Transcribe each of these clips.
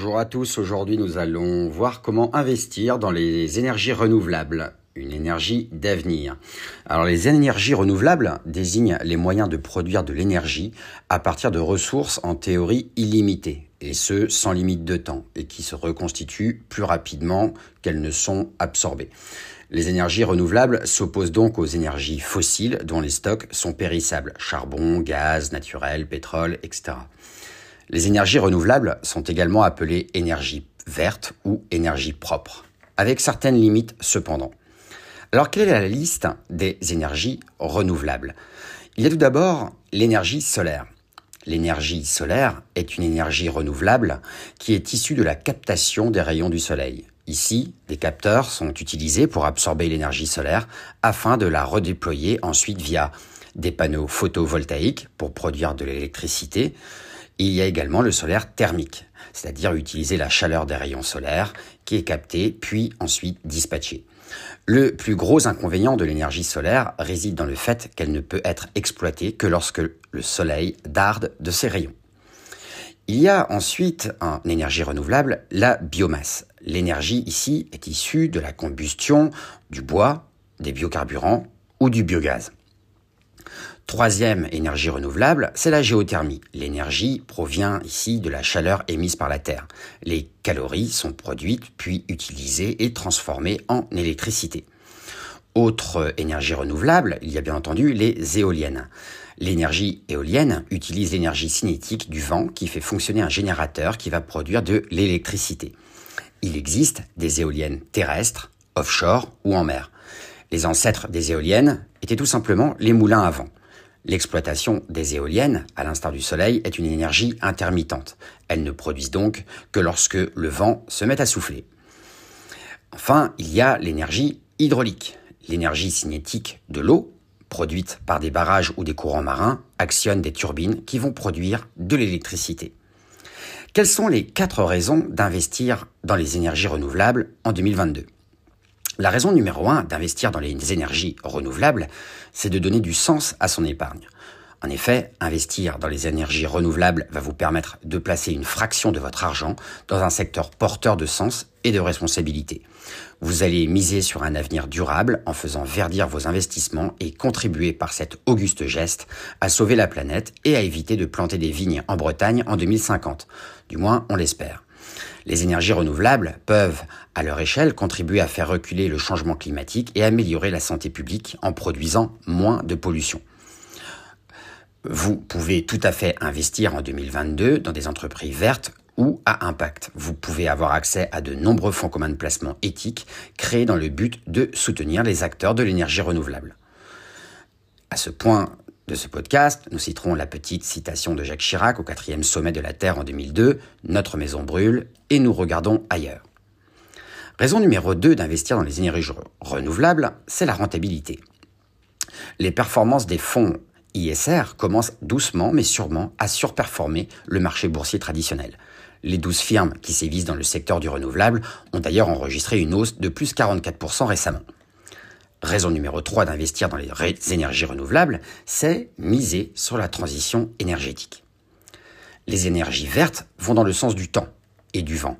Bonjour à tous, aujourd'hui nous allons voir comment investir dans les énergies renouvelables, une énergie d'avenir. Alors les énergies renouvelables désignent les moyens de produire de l'énergie à partir de ressources en théorie illimitées, et ce sans limite de temps, et qui se reconstituent plus rapidement qu'elles ne sont absorbées. Les énergies renouvelables s'opposent donc aux énergies fossiles dont les stocks sont périssables, charbon, gaz naturel, pétrole, etc. Les énergies renouvelables sont également appelées énergie verte ou énergie propre, avec certaines limites cependant. Alors quelle est la liste des énergies renouvelables? Il y a tout d'abord l'énergie solaire. L'énergie solaire est une énergie renouvelable qui est issue de la captation des rayons du soleil. Ici, des capteurs sont utilisés pour absorber l'énergie solaire afin de la redéployer ensuite via des panneaux photovoltaïques pour produire de l'électricité, il y a également le solaire thermique, c'est-à-dire utiliser la chaleur des rayons solaires qui est captée puis ensuite dispatchée. Le plus gros inconvénient de l'énergie solaire réside dans le fait qu'elle ne peut être exploitée que lorsque le soleil darde de ses rayons. Il y a ensuite en énergie renouvelable la biomasse. L'énergie ici est issue de la combustion du bois, des biocarburants ou du biogaz. Troisième énergie renouvelable, c'est la géothermie. L'énergie provient ici de la chaleur émise par la Terre. Les calories sont produites puis utilisées et transformées en électricité. Autre énergie renouvelable, il y a bien entendu les éoliennes. L'énergie éolienne utilise l'énergie cinétique du vent qui fait fonctionner un générateur qui va produire de l'électricité. Il existe des éoliennes terrestres, offshore ou en mer. Les ancêtres des éoliennes étaient tout simplement les moulins à vent. L'exploitation des éoliennes, à l'instar du soleil, est une énergie intermittente. Elles ne produisent donc que lorsque le vent se met à souffler. Enfin, il y a l'énergie hydraulique. L'énergie cinétique de l'eau, produite par des barrages ou des courants marins, actionne des turbines qui vont produire de l'électricité. Quelles sont les quatre raisons d'investir dans les énergies renouvelables en 2022 la raison numéro un d'investir dans les énergies renouvelables, c'est de donner du sens à son épargne. En effet, investir dans les énergies renouvelables va vous permettre de placer une fraction de votre argent dans un secteur porteur de sens et de responsabilité. Vous allez miser sur un avenir durable en faisant verdir vos investissements et contribuer par cet auguste geste à sauver la planète et à éviter de planter des vignes en Bretagne en 2050. Du moins, on l'espère. Les énergies renouvelables peuvent, à leur échelle, contribuer à faire reculer le changement climatique et améliorer la santé publique en produisant moins de pollution. Vous pouvez tout à fait investir en 2022 dans des entreprises vertes ou à impact. Vous pouvez avoir accès à de nombreux fonds communs de placement éthiques créés dans le but de soutenir les acteurs de l'énergie renouvelable. À ce point, de ce podcast, nous citerons la petite citation de Jacques Chirac au quatrième sommet de la Terre en 2002, Notre maison brûle et nous regardons ailleurs. Raison numéro 2 d'investir dans les énergies renouvelables, c'est la rentabilité. Les performances des fonds ISR commencent doucement mais sûrement à surperformer le marché boursier traditionnel. Les 12 firmes qui sévissent dans le secteur du renouvelable ont d'ailleurs enregistré une hausse de plus 44% récemment. Raison numéro 3 d'investir dans les énergies renouvelables, c'est miser sur la transition énergétique. Les énergies vertes vont dans le sens du temps et du vent.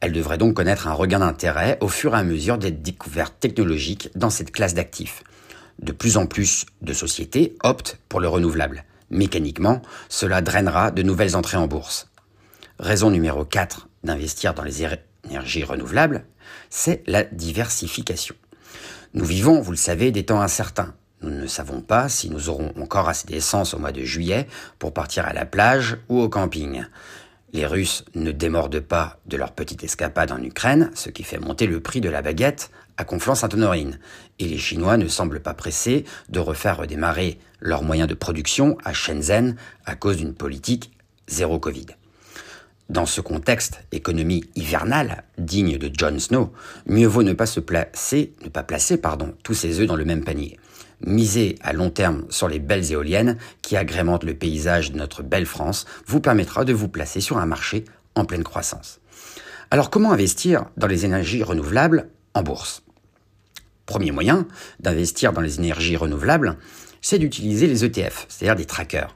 Elles devraient donc connaître un regain d'intérêt au fur et à mesure des découvertes technologiques dans cette classe d'actifs. De plus en plus de sociétés optent pour le renouvelable. Mécaniquement, cela drainera de nouvelles entrées en bourse. Raison numéro 4 d'investir dans les énergies renouvelables, c'est la diversification. Nous vivons, vous le savez, des temps incertains. Nous ne savons pas si nous aurons encore assez d'essence au mois de juillet pour partir à la plage ou au camping. Les Russes ne démordent pas de leur petite escapade en Ukraine, ce qui fait monter le prix de la baguette à Conflans-Sainte-Honorine. Et les Chinois ne semblent pas pressés de refaire redémarrer leurs moyens de production à Shenzhen à cause d'une politique zéro Covid. Dans ce contexte économie hivernale digne de Jon Snow, mieux vaut ne pas se placer, ne pas placer pardon, tous ses œufs dans le même panier. Miser à long terme sur les belles éoliennes qui agrémentent le paysage de notre belle France vous permettra de vous placer sur un marché en pleine croissance. Alors comment investir dans les énergies renouvelables en bourse? Premier moyen d'investir dans les énergies renouvelables, c'est d'utiliser les ETF, c'est-à-dire des trackers.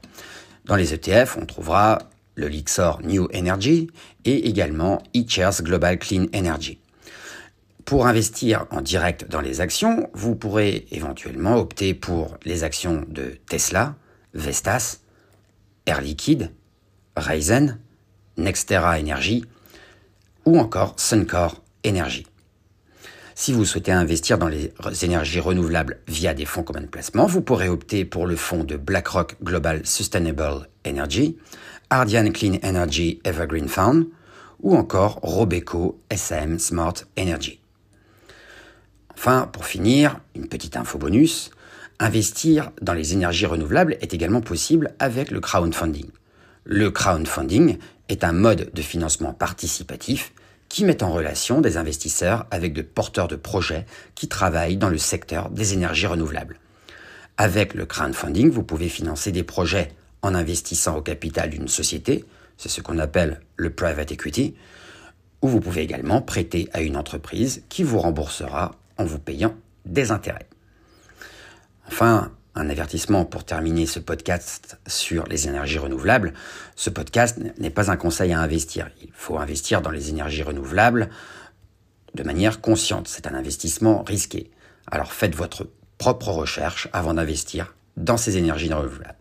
Dans les ETF, on trouvera le Lixor New Energy et également eChares Global Clean Energy. Pour investir en direct dans les actions, vous pourrez éventuellement opter pour les actions de Tesla, Vestas, Air Liquide, Ryzen, Nextera Energy ou encore Suncor Energy. Si vous souhaitez investir dans les énergies renouvelables via des fonds communs de placement, vous pourrez opter pour le fonds de BlackRock Global Sustainable Energy, Ardian Clean Energy Evergreen Fund ou encore Robeco SAM Smart Energy. Enfin, pour finir, une petite info bonus, investir dans les énergies renouvelables est également possible avec le crowdfunding. Le crowdfunding est un mode de financement participatif qui met en relation des investisseurs avec de porteurs de projets qui travaillent dans le secteur des énergies renouvelables. Avec le crowdfunding, vous pouvez financer des projets en investissant au capital d'une société, c'est ce qu'on appelle le private equity, ou vous pouvez également prêter à une entreprise qui vous remboursera en vous payant des intérêts. Enfin, un avertissement pour terminer ce podcast sur les énergies renouvelables. Ce podcast n'est pas un conseil à investir. Il faut investir dans les énergies renouvelables de manière consciente. C'est un investissement risqué. Alors faites votre propre recherche avant d'investir dans ces énergies renouvelables.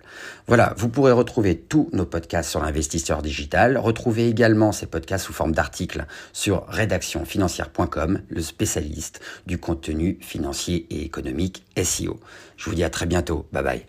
Voilà, vous pourrez retrouver tous nos podcasts sur l'investisseur digital. Retrouvez également ces podcasts sous forme d'articles sur rédactionfinancière.com, le spécialiste du contenu financier et économique SEO. Je vous dis à très bientôt. Bye bye.